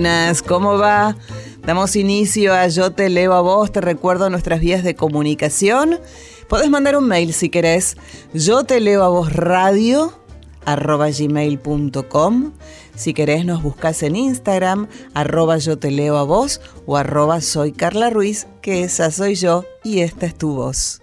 Buenas, ¿cómo va? Damos inicio a Yo te leo a vos, te recuerdo nuestras vías de comunicación. Podés mandar un mail si querés. Yo te leo a vos radio arroba gmail.com. Si querés nos buscas en Instagram, arroba yo te leo a vos o arroba soy Carla Ruiz, que esa soy yo y esta es tu voz.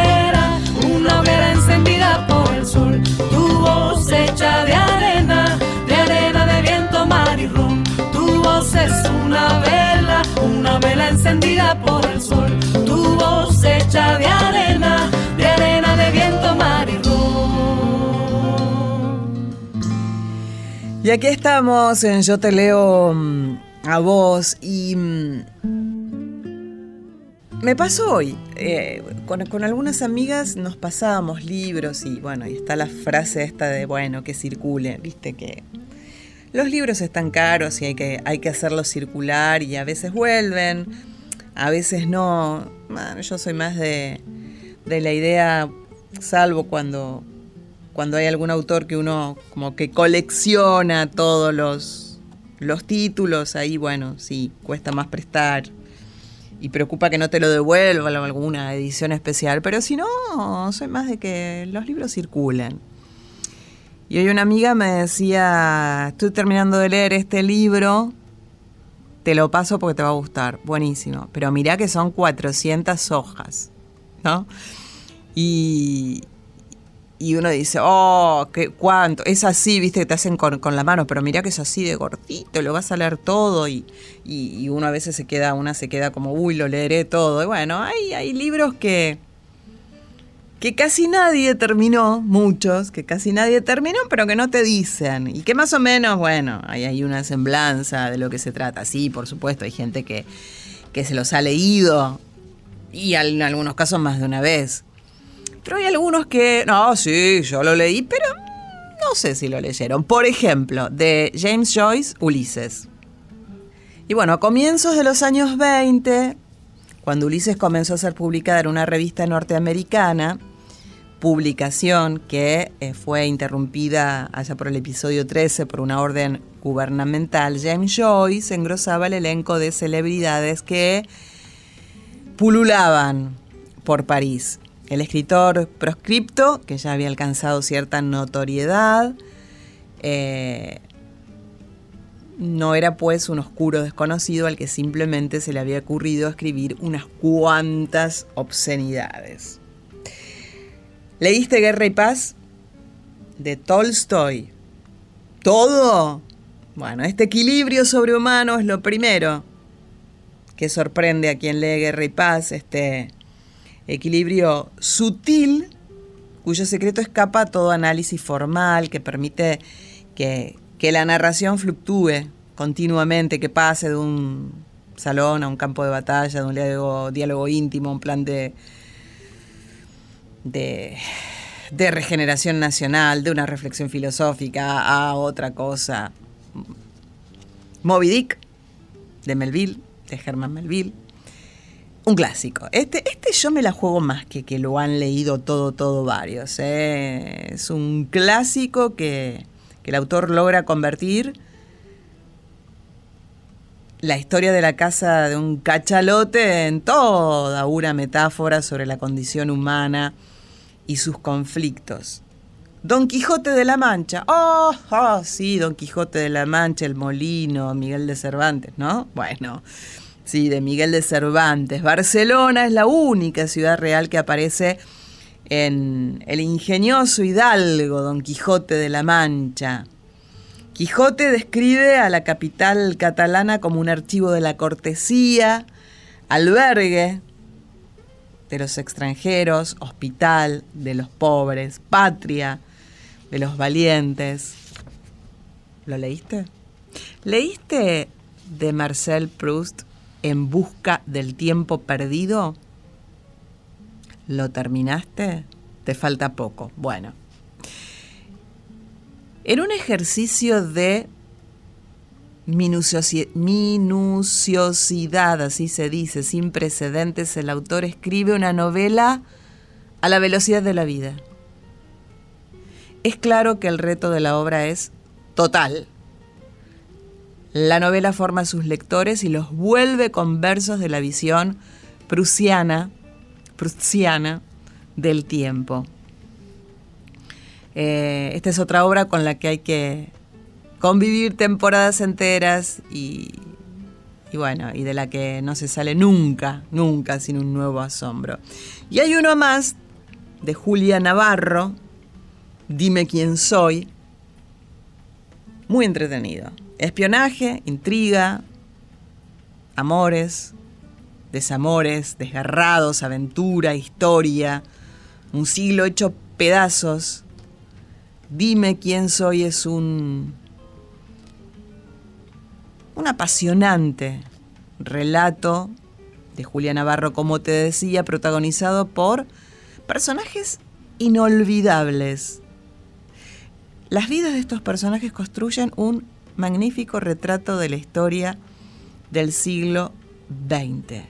Y aquí estamos en Yo te leo mm, a vos y mm, me pasó hoy. eh, con, algunas amigas nos pasábamos libros y bueno, y está la frase esta de bueno, que circule, viste que los libros están caros y hay que, hay que hacerlos circular y a veces vuelven, a veces no. Yo soy más de, de la idea, salvo cuando, cuando hay algún autor que uno como que colecciona todos los, los títulos, ahí bueno, sí, cuesta más prestar y preocupa que no te lo devuelvan alguna edición especial, pero si no, soy más de que los libros circulen. Y hoy una amiga me decía, estoy terminando de leer este libro, te lo paso porque te va a gustar, buenísimo, pero mirá que son 400 hojas, ¿no? Y, y uno dice, oh, ¿qué, ¿cuánto? Es así, viste, que te hacen con, con la mano, pero mirá que es así de gordito, lo vas a leer todo y, y, uno a veces se queda, una se queda como, uy, lo leeré todo. Y bueno, hay, hay libros que, que casi nadie terminó, muchos, que casi nadie terminó, pero que no te dicen. Y que más o menos, bueno, hay, hay una semblanza de lo que se trata. Sí, por supuesto, hay gente que, que se los ha leído y en algunos casos más de una vez. Pero hay algunos que, no, sí, yo lo leí, pero no sé si lo leyeron. Por ejemplo, de James Joyce, Ulises. Y bueno, a comienzos de los años 20, cuando Ulises comenzó a ser publicada en una revista norteamericana, publicación que eh, fue interrumpida allá por el episodio 13 por una orden gubernamental, James Joyce engrosaba el elenco de celebridades que pululaban por París. El escritor proscripto, que ya había alcanzado cierta notoriedad, eh, no era pues un oscuro desconocido al que simplemente se le había ocurrido escribir unas cuantas obscenidades. ¿Leíste Guerra y Paz? De Tolstoy. ¿Todo? Bueno, este equilibrio sobrehumano es lo primero que sorprende a quien lee Guerra y Paz, este equilibrio sutil cuyo secreto escapa a todo análisis formal, que permite que, que la narración fluctúe continuamente, que pase de un salón a un campo de batalla, de un diálogo, íntimo, un plan de, de, de, regeneración nacional, de una reflexión filosófica a otra cosa. Moby Dick, de Melville, de Herman Melville. Un clásico. Este, este yo me la juego más que que lo han leído todo, todo varios. ¿eh? Es un clásico que, que el autor logra convertir la historia de la casa de un cachalote en toda una metáfora sobre la condición humana y sus conflictos. Don Quijote de la Mancha. Oh, oh, sí, Don Quijote de la Mancha, el molino, Miguel de Cervantes, ¿no? Bueno, sí, de Miguel de Cervantes. Barcelona es la única ciudad real que aparece en el ingenioso hidalgo Don Quijote de la Mancha. Quijote describe a la capital catalana como un archivo de la cortesía, albergue de los extranjeros, hospital de los pobres, patria de los valientes. ¿Lo leíste? ¿Leíste de Marcel Proust En busca del tiempo perdido? ¿Lo terminaste? Te falta poco. Bueno. En un ejercicio de minuciosidad, así se dice, sin precedentes, el autor escribe una novela a la velocidad de la vida. Es claro que el reto de la obra es total. La novela forma a sus lectores y los vuelve conversos de la visión prusiana, prusiana del tiempo. Eh, esta es otra obra con la que hay que convivir temporadas enteras y, y, bueno, y de la que no se sale nunca, nunca sin un nuevo asombro. Y hay uno más de Julia Navarro, Dime quién soy, muy entretenido. Espionaje, intriga, amores, desamores, desgarrados, aventura, historia, un siglo hecho pedazos Dime quién soy es un, un apasionante relato de Julia Navarro, como te decía, protagonizado por personajes inolvidables. Las vidas de estos personajes construyen un magnífico retrato de la historia del siglo XX.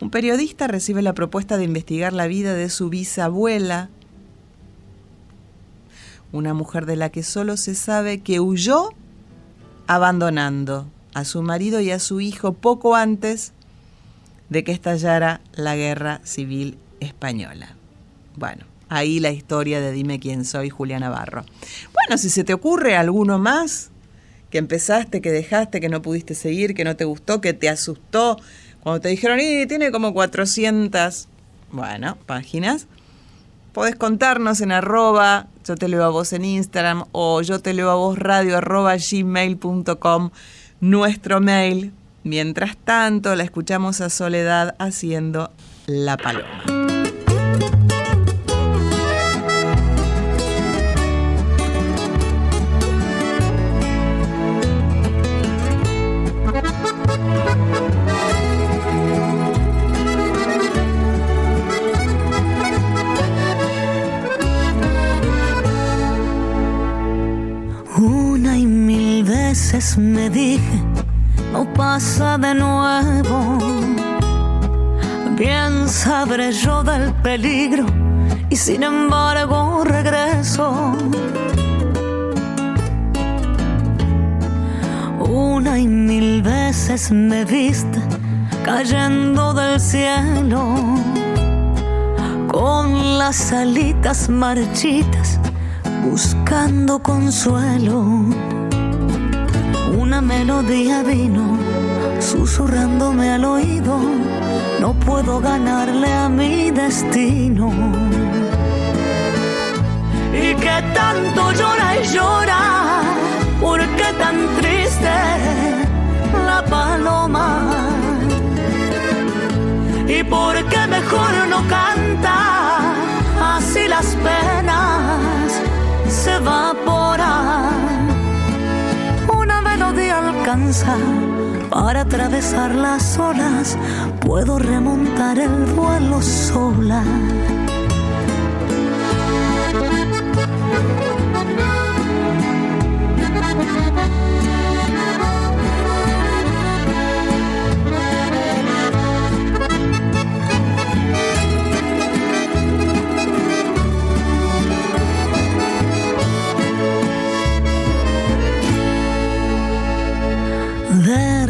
Un periodista recibe la propuesta de investigar la vida de su bisabuela, una mujer de la que solo se sabe que huyó abandonando a su marido y a su hijo poco antes de que estallara la guerra civil española. Bueno, ahí la historia de Dime quién soy, Julia Navarro. Bueno, si se te ocurre alguno más que empezaste, que dejaste, que no pudiste seguir, que no te gustó, que te asustó, cuando te dijeron, y tiene como 400, bueno, páginas, podés contarnos en arroba yo te leo a vos en Instagram o yo te leo a vos radio arroba gmail.com, nuestro mail. Mientras tanto, la escuchamos a Soledad haciendo La Paloma. Me dije, no pasa de nuevo. Bien sabré yo del peligro y sin embargo regreso. Una y mil veces me viste cayendo del cielo con las alitas marchitas buscando consuelo una melodía vino susurrándome al oído, no puedo ganarle a mi destino. Y que tanto llora y llora, ¿por qué tan triste la paloma? ¿Y por qué mejor no canta? Así las penas se evaporan para atravesar las olas, puedo remontar el vuelo sola.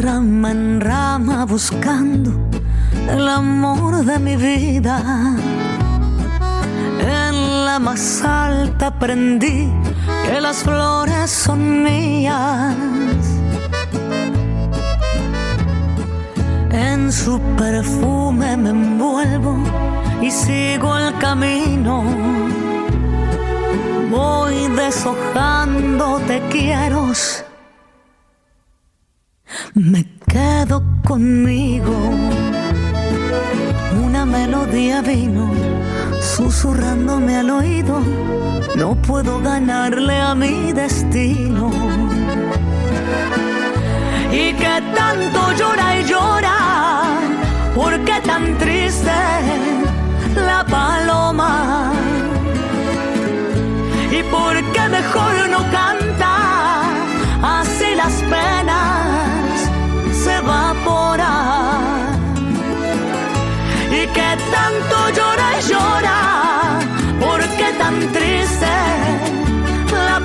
Rama en rama buscando el amor de mi vida. En la más alta aprendí que las flores son mías. En su perfume me envuelvo y sigo el camino. Voy deshojando te quiero. Me quedo conmigo. Una melodía vino susurrándome al oído. No puedo ganarle a mi destino. Y que tanto llora y llora, porque tan triste la paloma. Y porque mejor no canta,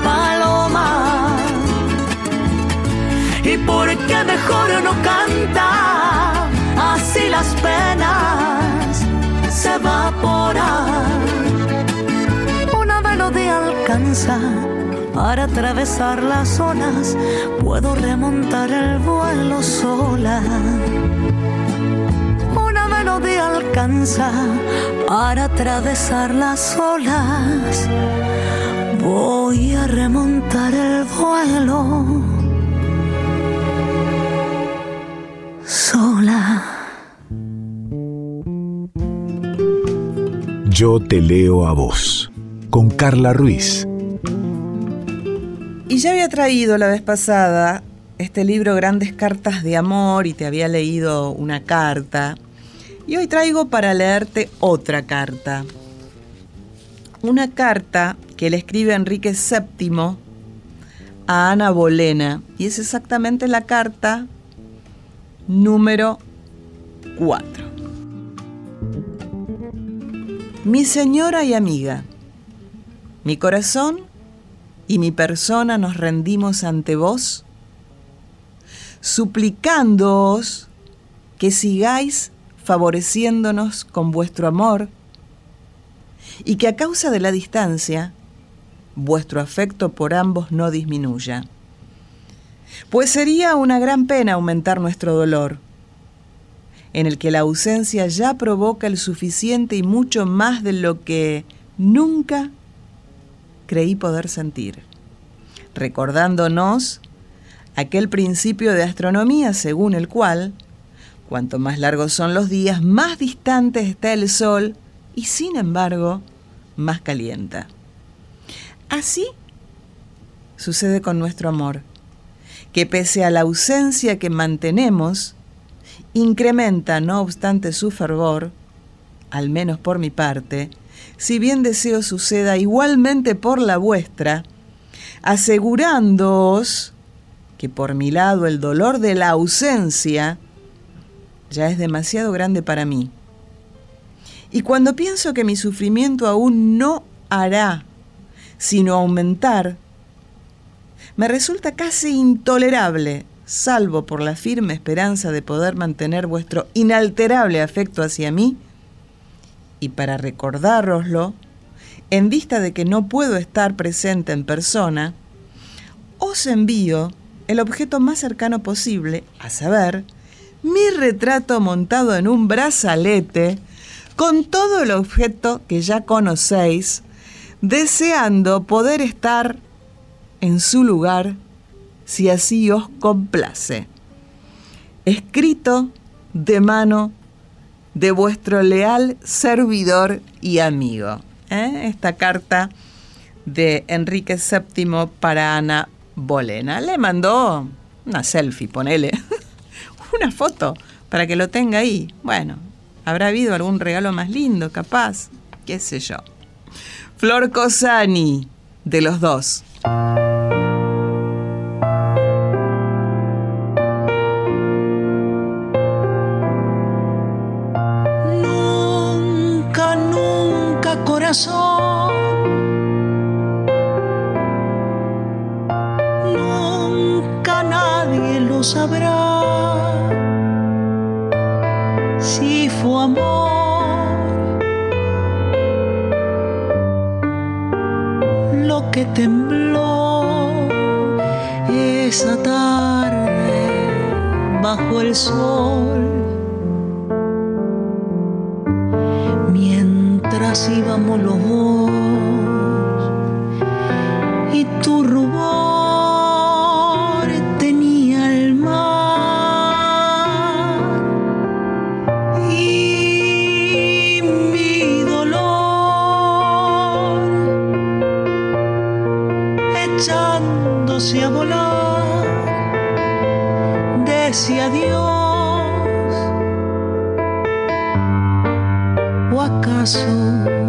paloma. Y porque mejor no canta, así las penas se evaporan. Una melodía alcanza para atravesar las olas, puedo remontar el vuelo sola. Alcanza para atravesar las olas, voy a remontar el vuelo sola. Yo te leo a vos, con Carla Ruiz. Y ya había traído la vez pasada este libro Grandes Cartas de Amor y te había leído una carta. Y hoy traigo para leerte otra carta. Una carta que le escribe Enrique VII a Ana Bolena. Y es exactamente la carta número 4. Mi señora y amiga, mi corazón y mi persona nos rendimos ante vos, suplicándoos que sigáis favoreciéndonos con vuestro amor y que a causa de la distancia vuestro afecto por ambos no disminuya. Pues sería una gran pena aumentar nuestro dolor en el que la ausencia ya provoca el suficiente y mucho más de lo que nunca creí poder sentir, recordándonos aquel principio de astronomía según el cual, cuanto más largos son los días, más distantes está el sol y sin embargo, más calienta. Así sucede con nuestro amor, que pese a la ausencia que mantenemos, incrementa, no obstante su fervor, al menos por mi parte, si bien deseo suceda igualmente por la vuestra, asegurándoos que por mi lado el dolor de la ausencia ya es demasiado grande para mí. Y cuando pienso que mi sufrimiento aún no hará sino aumentar, me resulta casi intolerable salvo por la firme esperanza de poder mantener vuestro inalterable afecto hacia mí, y para recordároslo, en vista de que no puedo estar presente en persona, os envío el objeto más cercano posible, a saber, mi retrato montado en un brazalete, con todo el objeto que ya conocéis, deseando poder estar en su lugar si así os complace. Escrito de mano de vuestro leal servidor y amigo. ¿eh? Esta carta de Enrique VII para Ana Bolena. Le mandó una selfie, ponele, una foto para que lo tenga ahí. Bueno, habrá habido algún regalo más lindo, capaz, qué sé yo. Flor Cosani, de los dos. Sol. obedece a Dios? ¿O acaso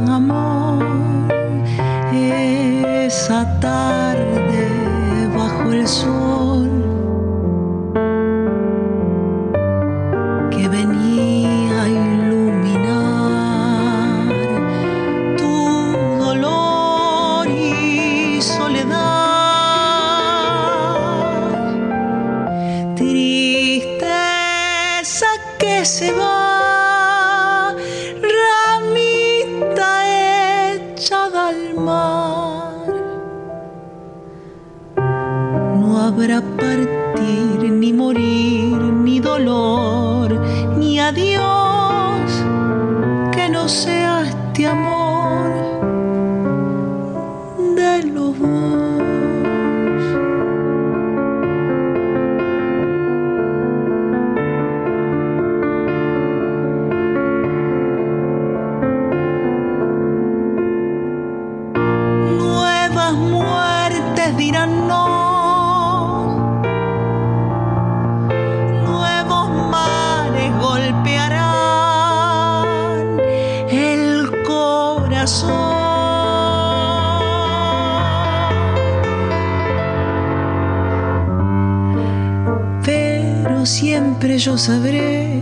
yo sabré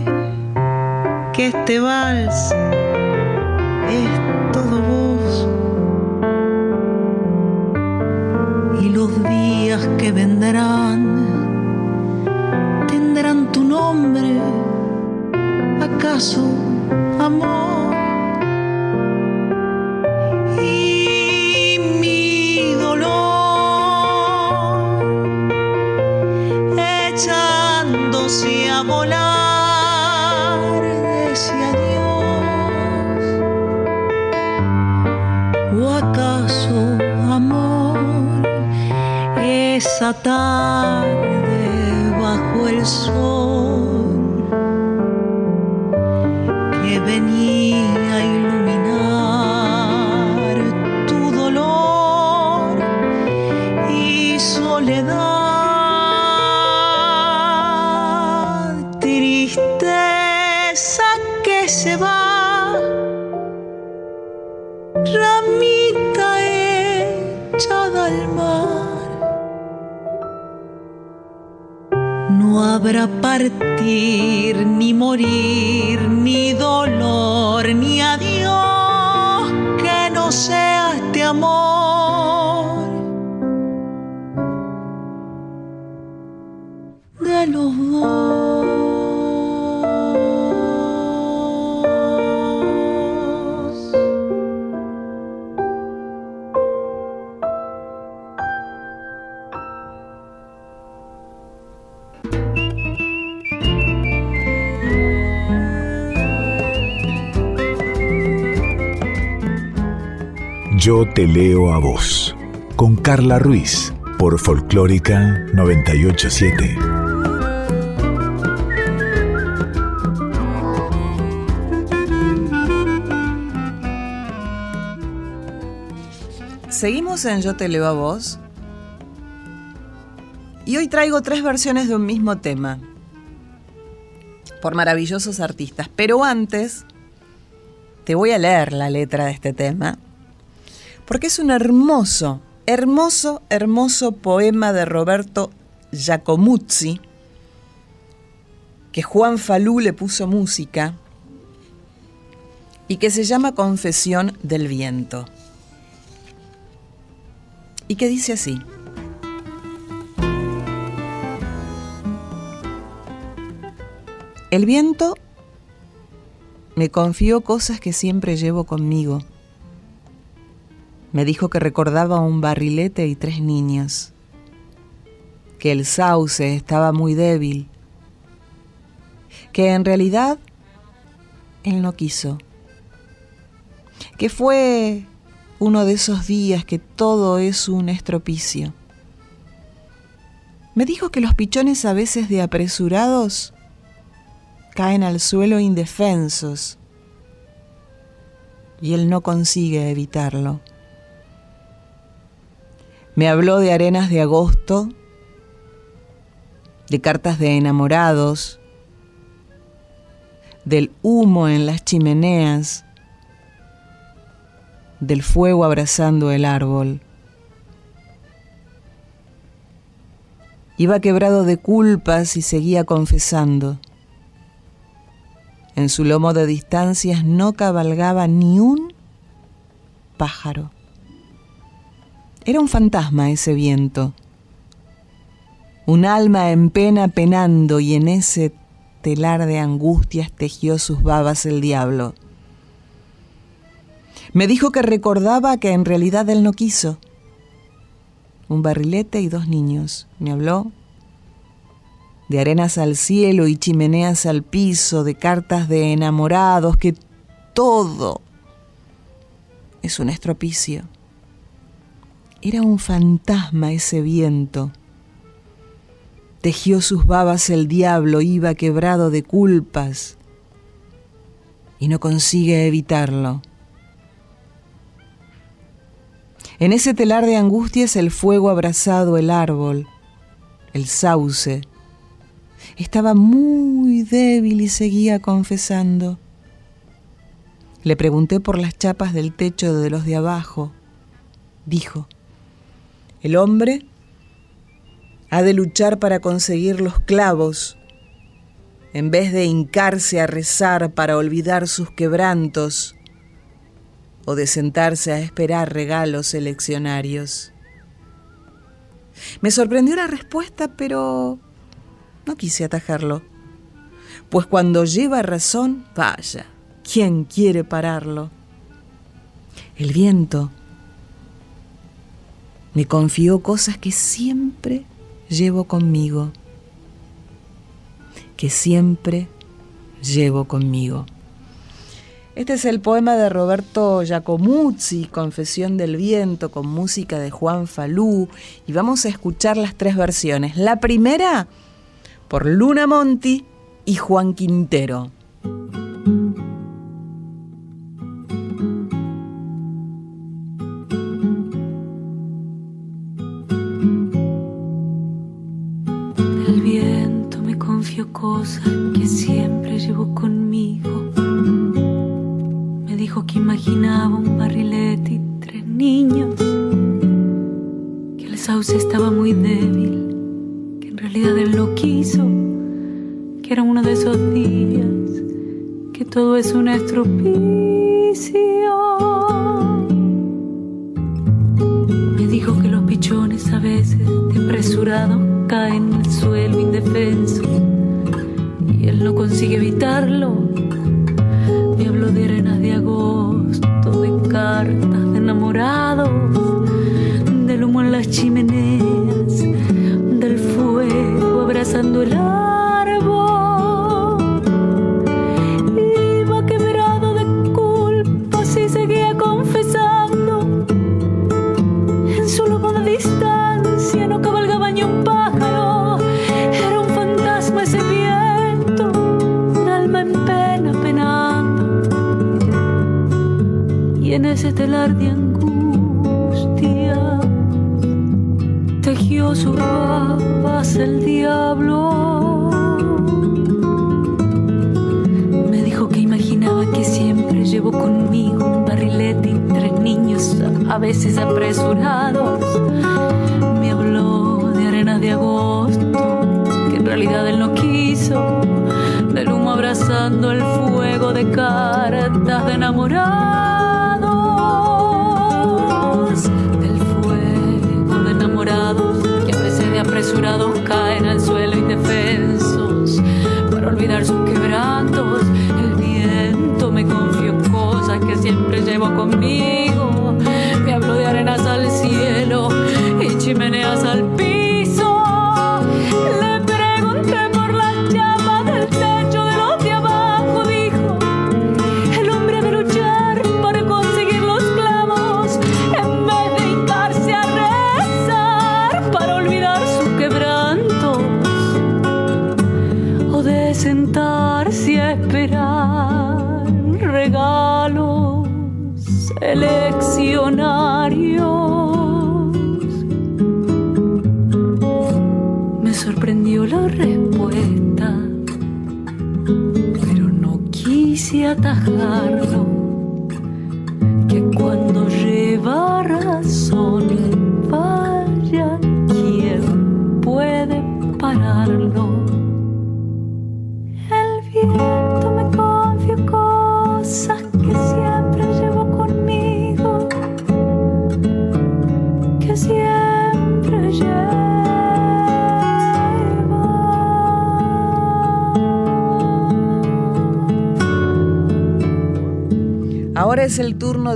que este vals es todo vos. Y los días que vendrán tendrán tu nombre, acaso te leo a vos, con Carla Ruiz, por Folclórica 987. Seguimos en Yo te leo a vos. Y hoy traigo tres versiones de un mismo tema, por maravillosos artistas. Pero antes, te voy a leer la letra de este tema porque es un hermoso, hermoso, hermoso poema de Roberto Giacomuzzi, que Juan Falú le puso música y que se llama Confesión del Viento. Y que dice así. El viento me confió cosas que siempre llevo conmigo. Me dijo que recordaba un barrilete y tres niños, que el sauce estaba muy débil, que en realidad él no quiso, que fue uno de esos días que todo es un estropicio. Me dijo que los pichones a veces de apresurados caen al suelo indefensos y él no consigue evitarlo. Me habló de arenas de agosto, de cartas de enamorados, del humo en las chimeneas, del fuego abrazando el árbol. Iba quebrado de culpas y seguía confesando. En su lomo de distancias no cabalgaba ni un pájaro. Era un fantasma ese viento, un alma en pena penando y en ese telar de angustias tejió sus babas el diablo. Me dijo que recordaba que en realidad él no quiso. Un barrilete y dos niños. Me habló de arenas al cielo y chimeneas al piso, de cartas de enamorados, que todo es un estropicio. Era un fantasma ese viento. Tejió sus babas el diablo, iba quebrado de culpas y no consigue evitarlo. En ese telar de angustias el fuego abrazado el árbol, el sauce, estaba muy débil y seguía confesando. Le pregunté por las chapas del techo de los de abajo. Dijo, el hombre ha de luchar para conseguir los clavos, en vez de hincarse a rezar para olvidar sus quebrantos o de sentarse a esperar regalos eleccionarios. Me sorprendió la respuesta, pero no quise atajarlo, pues cuando lleva razón, vaya, ¿quién quiere pararlo? El viento me confió cosas que siempre llevo conmigo, que siempre llevo conmigo. Este es el poema de Roberto Giacomuzzi, Confesión del Viento, con música de Juan Falú, y vamos a escuchar las tres versiones. La primera por Luna Monti y Juan Quintero. Es abrazando el fuego de cartas de enamorados,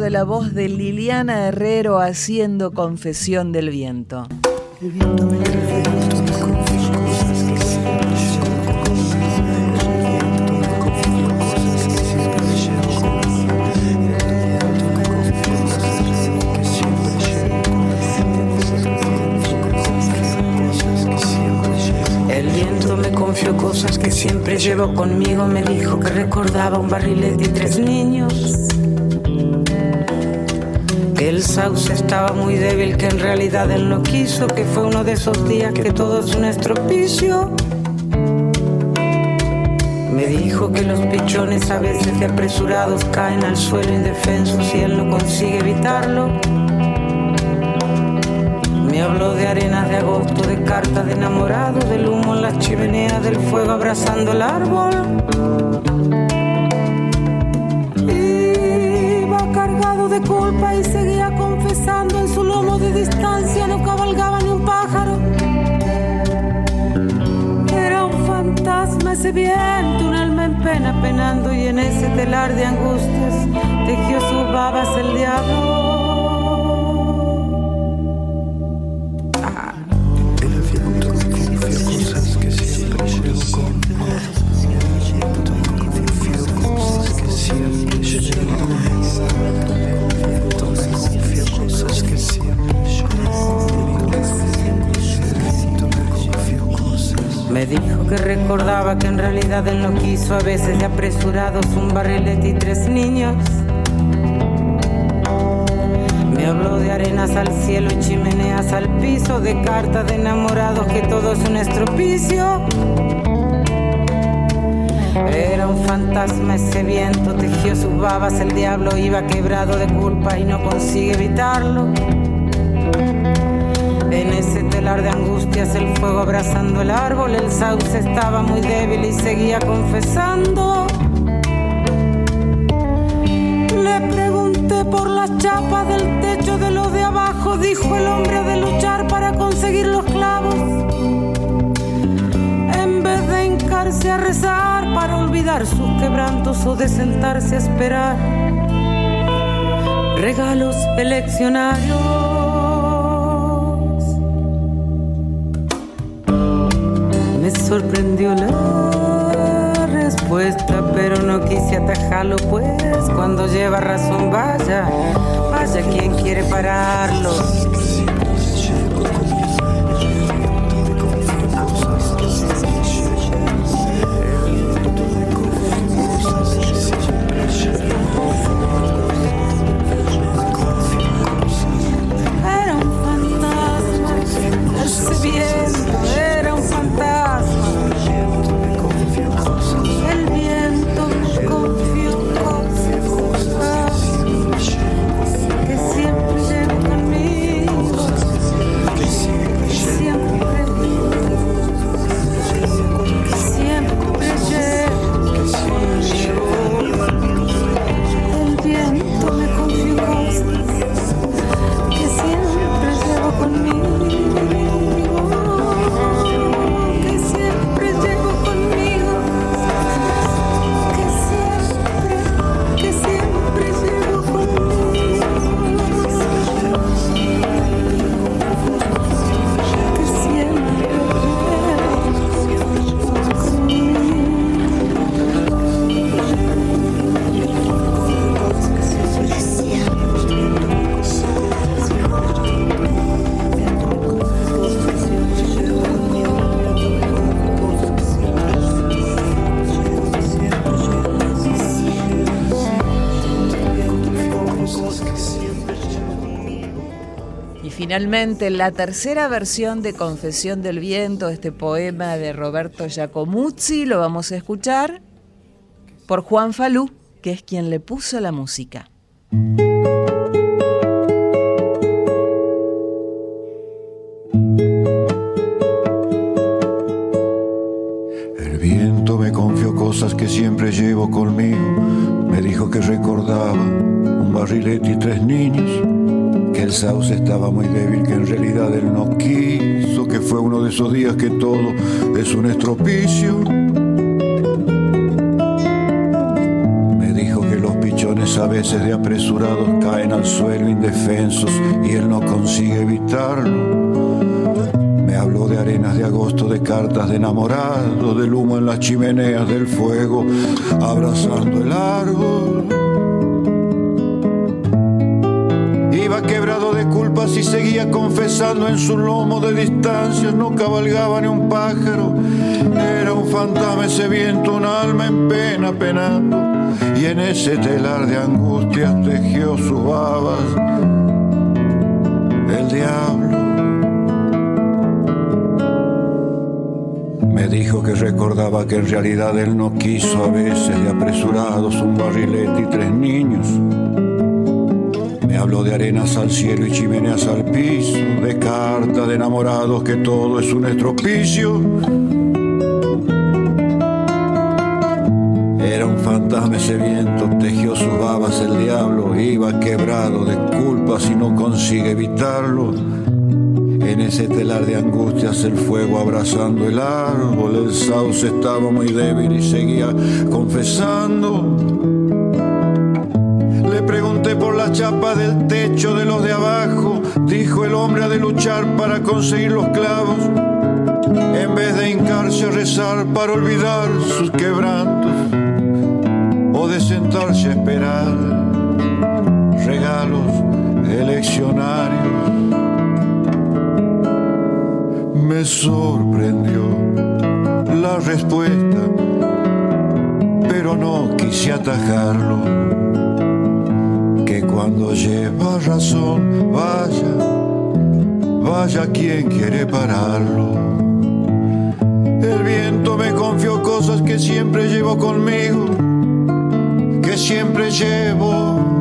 de la voz de Liliana Herrero haciendo confesión del viento. El viento me cosas que siempre llevo conmigo. Me dijo que recordaba un barrilete y tres niños el sauce estaba muy débil, que en realidad él no quiso, que fue uno de esos días que todo es un estropicio. Me dijo que los pichones a veces de apresurados caen al suelo indefensos y él no consigue evitarlo. Me habló de arenas de agosto, de cartas de enamorado, del humo en las chimeneas, del fuego abrazando el árbol. De culpa y seguía confesando en su lomo de distancia no cabalgaba ni un pájaro. Era un fantasma ese viento, un alma en pena penando y en ese telar de angustias tejió sus babas el diablo. Me dijo que recordaba que en realidad él no quiso, a veces de apresurados, un barrilete y tres niños. Me habló de arenas al cielo y chimeneas al piso, de cartas de enamorados, que todo es un estropicio. Era un fantasma ese viento, tejió sus babas, el diablo iba quebrado de culpa y no consigue evitarlo. En ese de angustias, el fuego abrazando el árbol, el sauce estaba muy débil y seguía confesando. Le pregunté por las chapas del techo de lo de abajo, dijo el hombre de luchar para conseguir los clavos. En vez de hincarse a rezar para olvidar sus quebrantos o de sentarse a esperar regalos eleccionarios. Sorprendió la respuesta, pero no quise atajarlo, pues cuando lleva razón, vaya, vaya quien quiere pararlo. Finalmente la tercera versión de Confesión del Viento, este poema de Roberto Giacomuzzi, lo vamos a escuchar por Juan Falú, que es quien le puso la música. En su lomo de distancia, no cabalgaba ni un pájaro, era un fantasma ese viento, un alma en pena penando y en ese telar de angustias tejió sus babas el diablo. Me dijo que recordaba que en realidad él no quiso a veces de apresurados un barrilete y tres niños. Me habló de arenas al cielo y chimeneas al piso, de cartas de enamorados que todo es un estropicio fantasma ese viento, tejió sus babas el diablo, iba quebrado de culpas y no consigue evitarlo. En ese telar de angustias el fuego abrazando el árbol, el sauce estaba muy débil y seguía confesando. Le pregunté por la chapa del techo de los de abajo, dijo el hombre ha de luchar para conseguir los clavos, en vez de hincarse a rezar para olvidar sus quebrantos de sentarse a esperar regalos eleccionarios. Me sorprendió la respuesta, pero no quise atajarlo. Que cuando lleva razón, vaya, vaya quien quiere pararlo. El viento me confió cosas que siempre llevo conmigo siempre llevo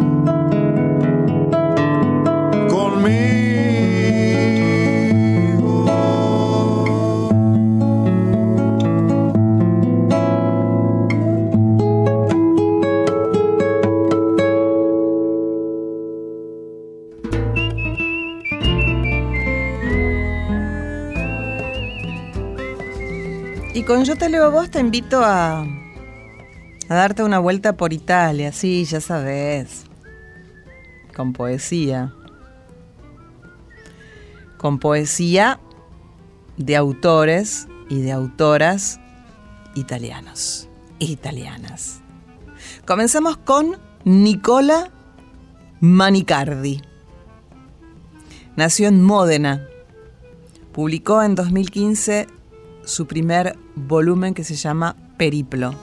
Con Yo te leo a vos te invito a darte una vuelta por Italia, sí, ya sabes, con poesía. Con poesía de autores y de autoras italianos, italianas. Comenzamos con Nicola Manicardi. Nació en Módena. Publicó en 2015 su primer volumen que se llama Periplo.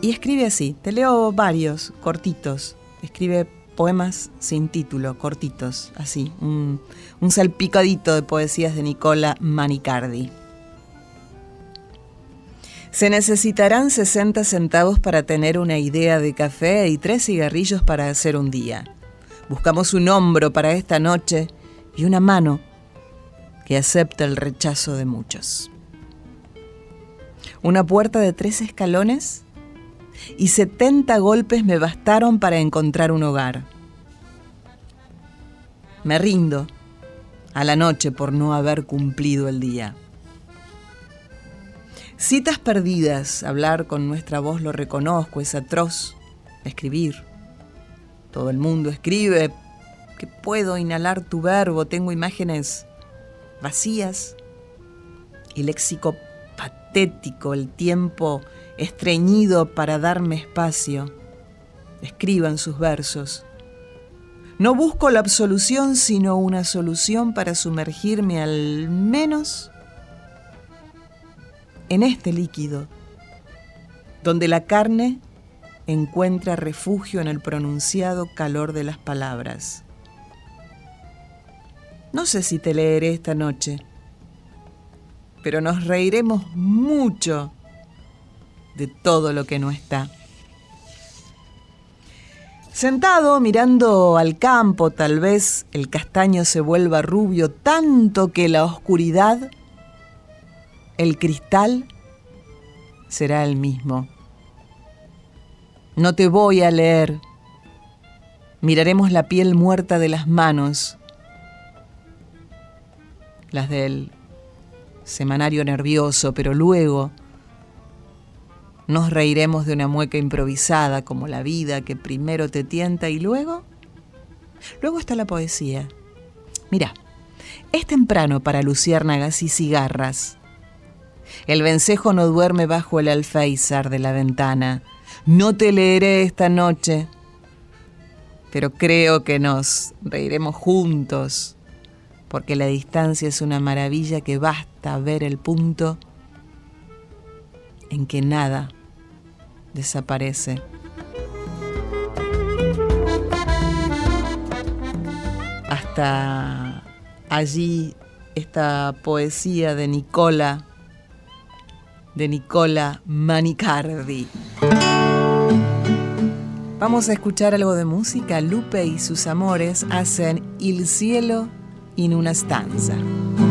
Y escribe así, te leo varios, cortitos. Escribe poemas sin título, cortitos, así, un, salpicadito de poesías de Nicola Manicardi. Se necesitarán 60 centavos para tener una idea de café y tres cigarrillos para hacer un día. Buscamos un hombro para esta noche y una mano que acepta el rechazo de muchos. Una puerta de tres escalones y 70 golpes me bastaron para encontrar un hogar. Me rindo a la noche por no haber cumplido el día. Citas perdidas, hablar con nuestra voz lo reconozco, es atroz. Escribir. Todo el mundo escribe, que puedo inhalar tu verbo, tengo imágenes vacías y léxico patético, el tiempo estreñido para darme espacio. Escriban sus versos. No busco la absolución, sino una solución para sumergirme al menos en este líquido, donde la carne encuentra refugio en el pronunciado calor de las palabras. No sé si te leeré esta noche, pero nos reiremos mucho de todo lo que no está. Sentado mirando al campo, tal vez el castaño se vuelva rubio tanto que la oscuridad, el cristal, será el mismo. No te voy a leer. Miraremos la piel muerta de las manos, las del semanario nervioso, pero luego nos reiremos de una mueca improvisada como la vida que primero te tienta y luego... Luego está la poesía. Mira, es temprano para luciérnagas y cigarras. El vencejo no duerme bajo el alféizar de la ventana no te leeré esta noche, pero creo que nos reiremos juntos, porque la distancia es una maravilla que basta ver el punto en que nada desaparece. Hasta allí esta poesía de Nicola, de Nicola Manicardi. Vamos a escuchar algo de música. Lupe y sus amores hacen Il cielo in una stanza.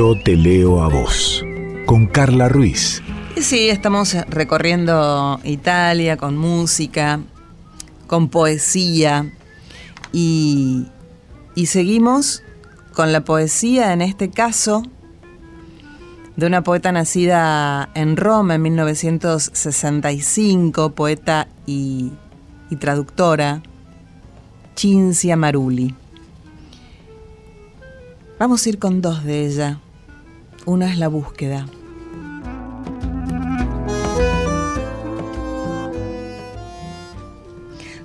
Yo te leo a vos, con Carla Ruiz. sí, estamos recorriendo Italia con música, con poesía y, y seguimos con la poesía, en este caso, de una poeta nacida en Roma en 1965, poeta y, y traductora, Cinzia Maruli. Vamos a ir con dos de ella. Una es la búsqueda.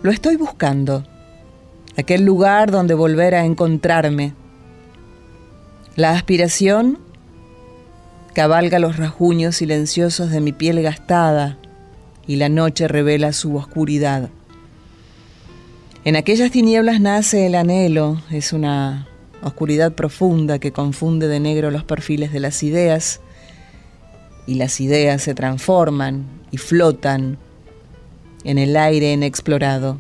Lo estoy buscando, aquel lugar donde volver a encontrarme. La aspiración cabalga los rasguños silenciosos de mi piel gastada y la noche revela su oscuridad. En aquellas tinieblas nace el anhelo, es una oscuridad profunda que confunde de negro los perfiles de las ideas y las ideas se transforman y flotan en el aire inexplorado.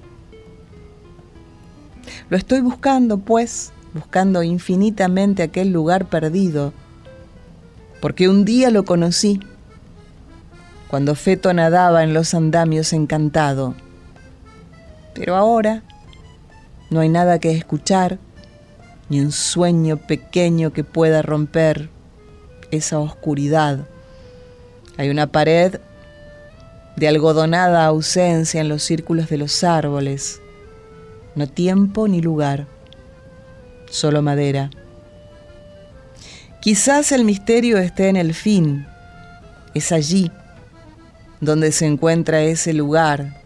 Lo estoy buscando, pues, buscando infinitamente aquel lugar perdido, porque un día lo conocí, cuando Feto nadaba en los andamios encantado. Pero ahora no hay nada que escuchar, ni un sueño pequeño que pueda romper esa oscuridad. Hay una pared de algodonada ausencia en los círculos de los árboles. No tiempo ni lugar, solo madera. Quizás el misterio esté en el fin, es allí donde se encuentra ese lugar,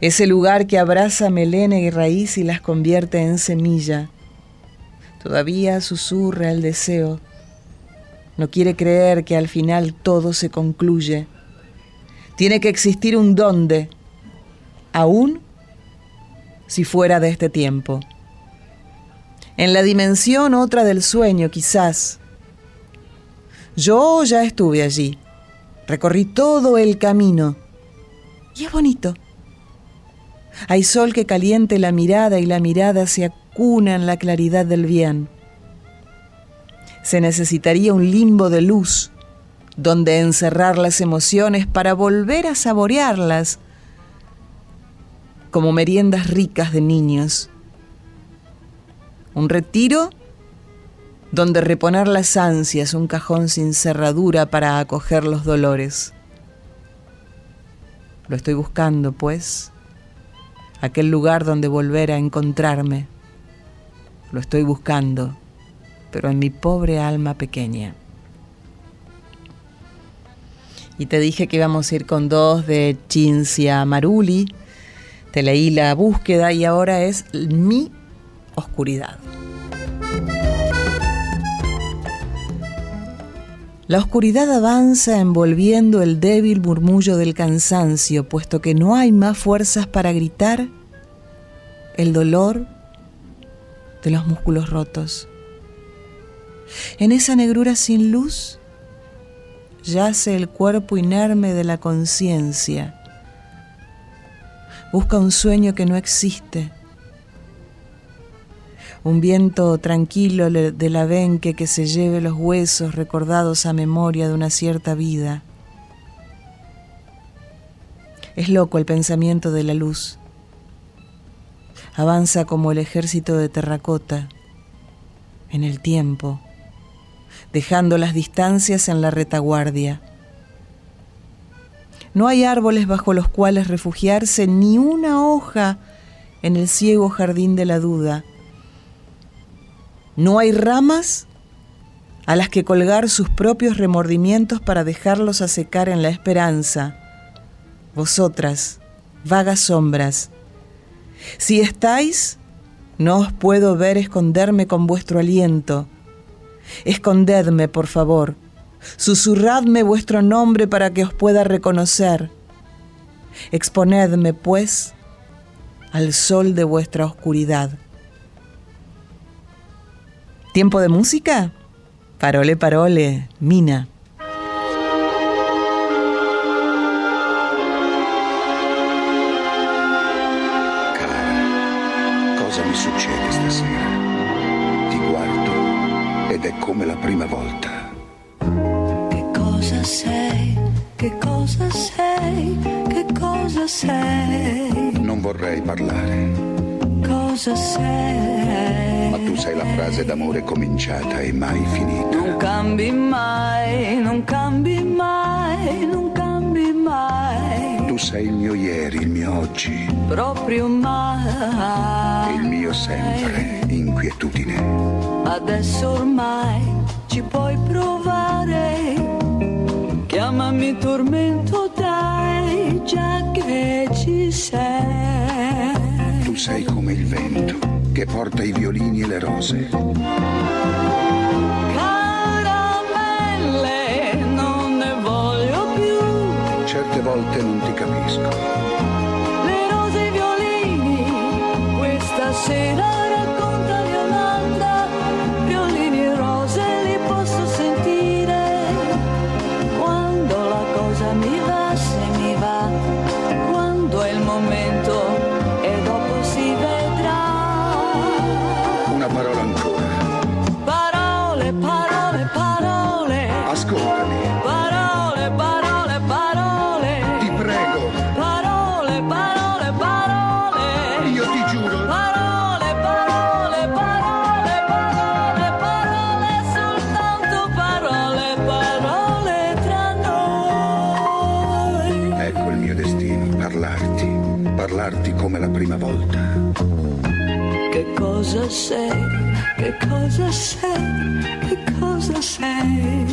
ese lugar que abraza melena y raíz y las convierte en semilla. Todavía susurra el deseo, no quiere creer que al final todo se concluye tiene que existir un dónde, aún si fuera de este tiempo. En la dimensión otra del sueño, quizás. Yo ya estuve allí, recorrí todo el camino y es bonito. Hay sol que caliente la mirada y la mirada se acuna en la claridad del bien. Se necesitaría un limbo de luz donde encerrar las emociones para volver a saborearlas como meriendas ricas de niños. Un retiro donde reponer las ansias, un cajón sin cerradura para acoger los dolores. Lo estoy buscando, pues, aquel lugar donde volver a encontrarme. Lo estoy buscando, pero en mi pobre alma pequeña. Y te dije que íbamos a ir con dos de Cincia Maruli. Te leí la búsqueda y ahora es mi oscuridad. La oscuridad avanza envolviendo el débil murmullo del cansancio, puesto que no hay más fuerzas para gritar el dolor de los músculos rotos. En esa negrura sin luz, yace el cuerpo inerme de la conciencia. Busca un sueño que no existe. Un viento tranquilo de la venque que se lleve los huesos recordados a memoria de una cierta vida. Es loco el pensamiento de la luz. Avanza como el ejército de terracota en el tiempo dejando las distancias en la retaguardia. No hay árboles bajo los cuales refugiarse, ni una hoja en el ciego jardín de la duda. No hay ramas a las que colgar sus propios remordimientos para dejarlos a secar en la esperanza. Vosotras, vagas sombras, si estáis, no os puedo ver esconderme con vuestro aliento Escondedme, por favor. Susurradme vuestro nombre para que os pueda reconocer. Exponedme, pues, al sol de vuestra oscuridad. ¿Tiempo de música? Parole, parole, Mina. Prima volta. Che cosa sei? che cosa sei, che cosa sei. Non vorrei parlare. Cosa sei? Ma tu sei la frase d'amore cominciata e mai finita. Non cambi mai, non cambi mai, non cambi mai. Tu sei il mio ieri, il mio oggi. Proprio mai. Il mio sempre, inquietudine. Adesso ormai ci puoi provare. Chiamami tormento, dai, già che ci sei. Tu sei come il vento che porta i violini e le rose. Caramelle, non ne voglio più. Certe volte non capisco. Le rose e i violini, questa sera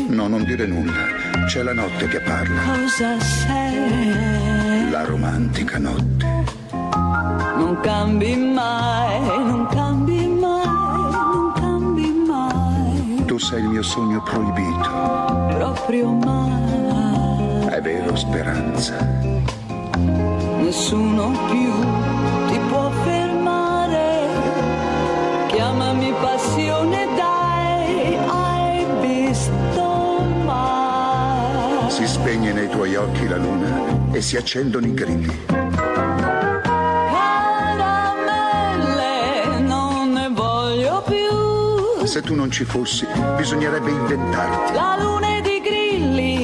No, non dire nulla. C'è la notte che parla. Cosa sei? La romantica notte. Non cambi mai, non cambi mai, non cambi mai, Tu sei il mio sogno proibito. proprio mai. È vero, speranza. Nessuno più Si spegne nei tuoi occhi la luna e si accendono i grilli. Caramelle, non ne voglio più. Se tu non ci fossi, bisognerebbe inventarti. La luna ed i grilli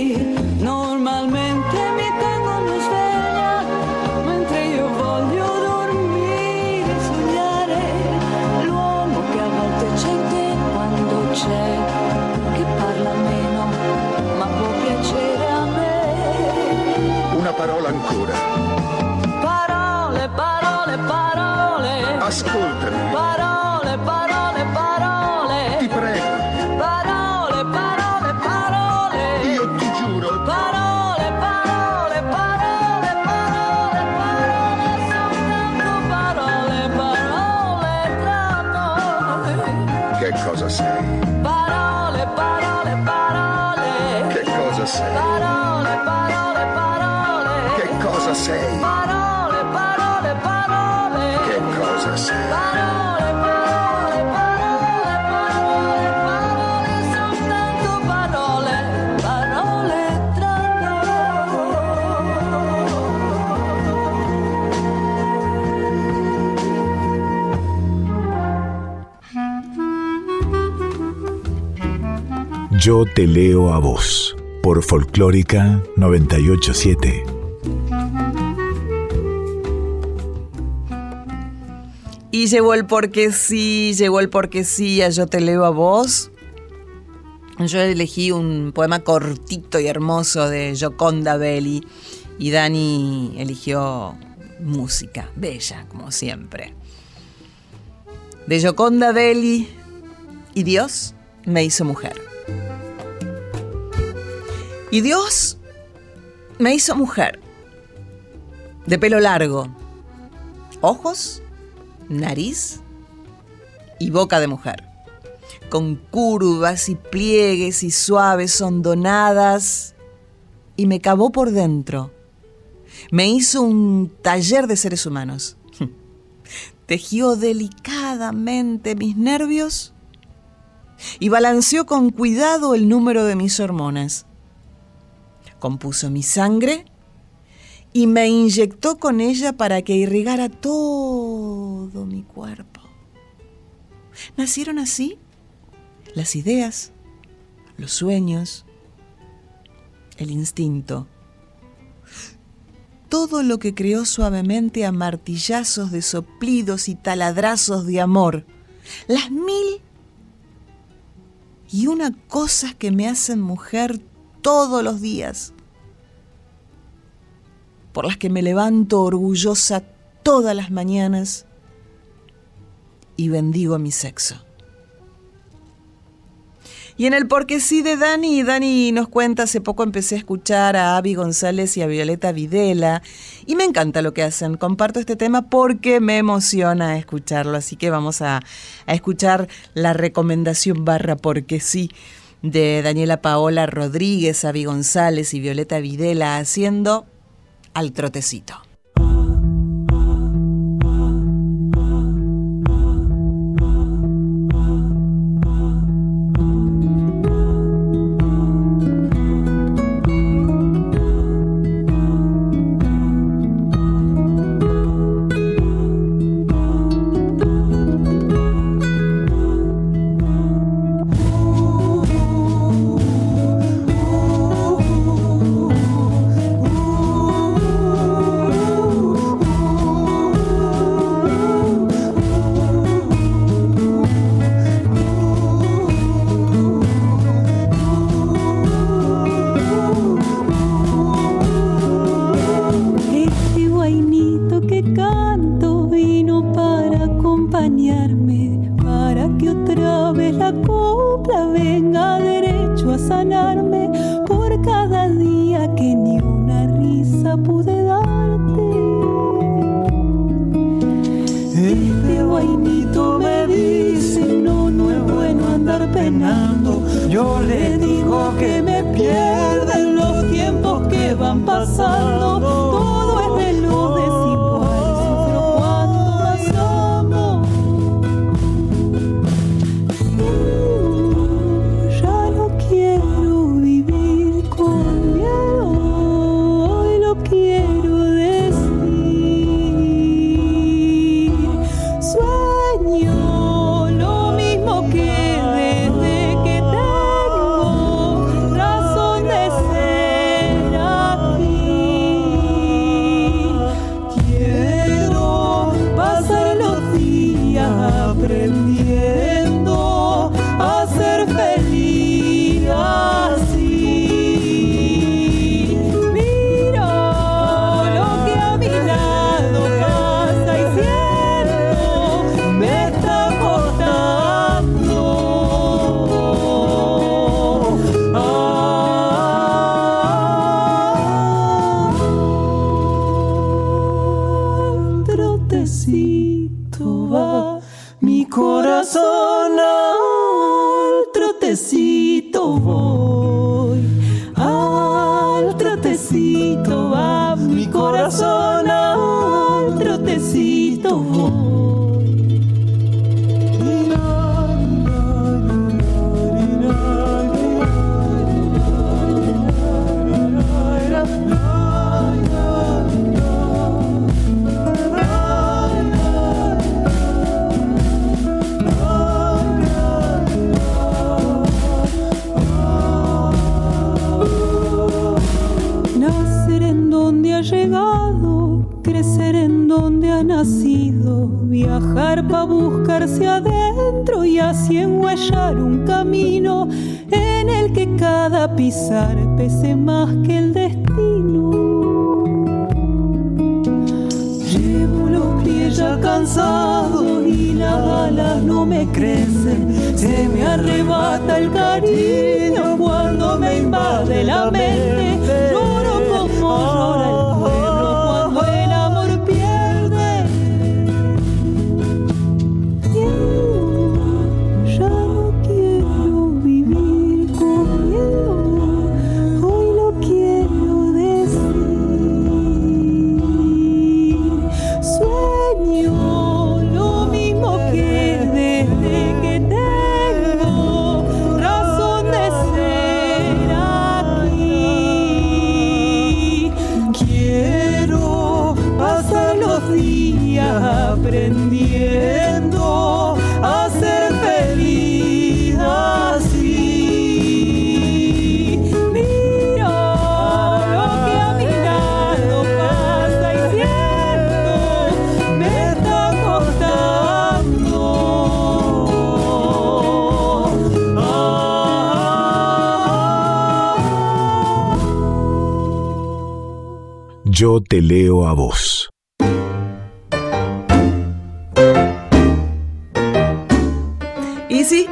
Yo te leo a vos por Folclórica 987. Y llegó el porque sí, llegó el porque sí, a yo te leo a vos. Yo elegí un poema cortito y hermoso de Gioconda Belli y Dani eligió música, bella, como siempre. De Gioconda Belli y Dios me hizo mujer. Y Dios me hizo mujer, de pelo largo, ojos nariz y boca de mujer, con curvas y pliegues y suaves hondonadas, y me cavó por dentro. Me hizo un taller de seres humanos. Tejió delicadamente mis nervios y balanceó con cuidado el número de mis hormonas. Compuso mi sangre y me inyectó con ella para que irrigara todo mi cuerpo. Nacieron así las ideas, los sueños, el instinto todo lo que creó suavemente a martillazos de soplidos y taladrazos de amor. Las mil y una cosas que me hacen mujer todos los días, por las que me levanto orgullosa todas las mañanas y bendigo mi sexo. Y en el porque sí de Dani, Dani nos cuenta, hace poco empecé a escuchar a Avi González y a Violeta Videla y me encanta lo que hacen. Comparto este tema porque me emociona escucharlo, así que vamos a, a escuchar la recomendación barra porque sí de Daniela Paola Rodríguez, Avi González y Violeta Videla haciendo al trotecito. siempre pese más que el destino. Llevo los pies ya cansados y las alas no me crecen. Se me arrebata el cariño cuando me invade la mente. Te leo a vos. Y sí,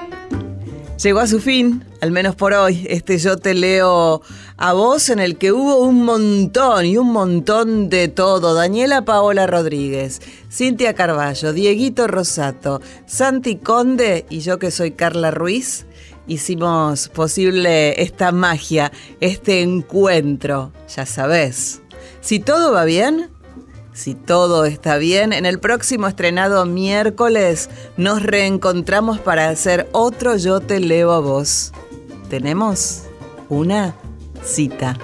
llegó a su fin, al menos por hoy, este Yo te leo a vos en el que hubo un montón y un montón de todo. Daniela Paola Rodríguez, Cintia Carballo, Dieguito Rosato, Santi Conde y yo que soy Carla Ruiz. Hicimos posible esta magia, este encuentro, ya sabes. Si todo va bien, si todo está bien, en el próximo estrenado miércoles nos reencontramos para hacer otro Yo te leo a vos. Tenemos una cita.